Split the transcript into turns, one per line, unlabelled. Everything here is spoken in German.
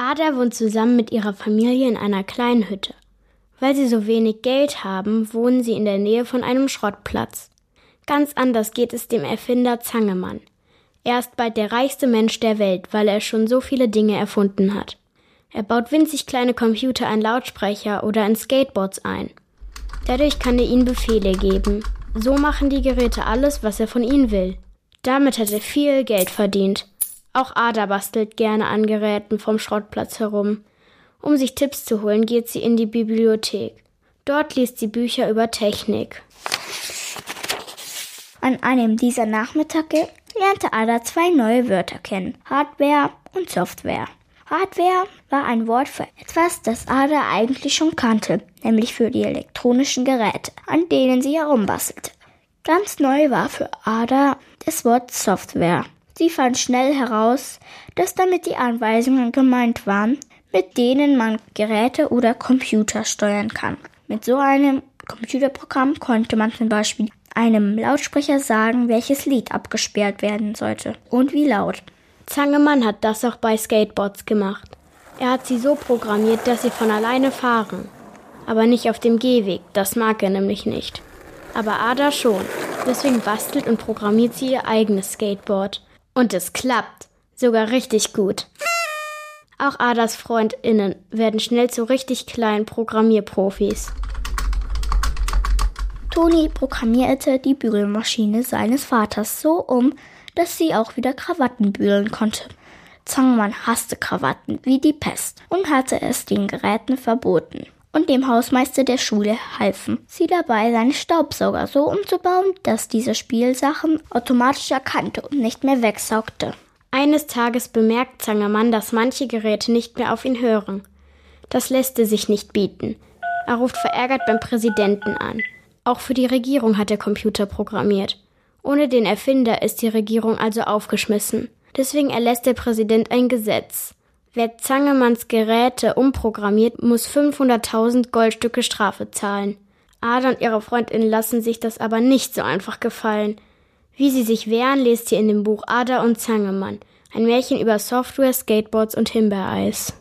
Ada wohnt zusammen mit ihrer Familie in einer kleinen Hütte. Weil sie so wenig Geld haben, wohnen sie in der Nähe von einem Schrottplatz. Ganz anders geht es dem Erfinder Zangemann. Er ist bald der reichste Mensch der Welt, weil er schon so viele Dinge erfunden hat. Er baut winzig kleine Computer in Lautsprecher oder in Skateboards ein. Dadurch kann er ihnen Befehle geben. So machen die Geräte alles, was er von ihnen will. Damit hat er viel Geld verdient. Auch Ada bastelt gerne an Geräten vom Schrottplatz herum. Um sich Tipps zu holen, geht sie in die Bibliothek. Dort liest sie Bücher über Technik.
An einem dieser Nachmittage lernte Ada zwei neue Wörter kennen. Hardware und Software. Hardware war ein Wort für etwas, das Ada eigentlich schon kannte, nämlich für die elektronischen Geräte, an denen sie herumbastelte. Ganz neu war für Ada das Wort Software. Sie fand schnell heraus, dass damit die Anweisungen gemeint waren, mit denen man Geräte oder Computer steuern kann. Mit so einem Computerprogramm konnte man zum Beispiel einem Lautsprecher sagen, welches Lied abgesperrt werden sollte und wie laut.
Zangemann hat das auch bei Skateboards gemacht. Er hat sie so programmiert, dass sie von alleine fahren. Aber nicht auf dem Gehweg, das mag er nämlich nicht. Aber Ada schon. Deswegen bastelt und programmiert sie ihr eigenes Skateboard. Und es klappt. Sogar richtig gut. Auch Adas FreundInnen werden schnell zu richtig kleinen Programmierprofis.
Toni programmierte die Bügelmaschine seines Vaters so um, dass sie auch wieder Krawatten bügeln konnte. Zangmann hasste Krawatten wie die Pest und hatte es den Geräten verboten. Und dem Hausmeister der Schule halfen sie dabei, seine Staubsauger so umzubauen, dass diese Spielsachen automatisch erkannte und nicht mehr wegsaugte.
Eines Tages bemerkt Zangermann, dass manche Geräte nicht mehr auf ihn hören. Das lässt er sich nicht bieten. Er ruft verärgert beim Präsidenten an. Auch für die Regierung hat er Computer programmiert. Ohne den Erfinder ist die Regierung also aufgeschmissen. Deswegen erlässt der Präsident ein Gesetz. Wer Zangemanns Geräte umprogrammiert, muss 500.000 Goldstücke Strafe zahlen. Ada und ihre Freundin lassen sich das aber nicht so einfach gefallen. Wie sie sich wehren, lest ihr in dem Buch Ada und Zangemann, ein Märchen über Software, Skateboards und Himbeereis.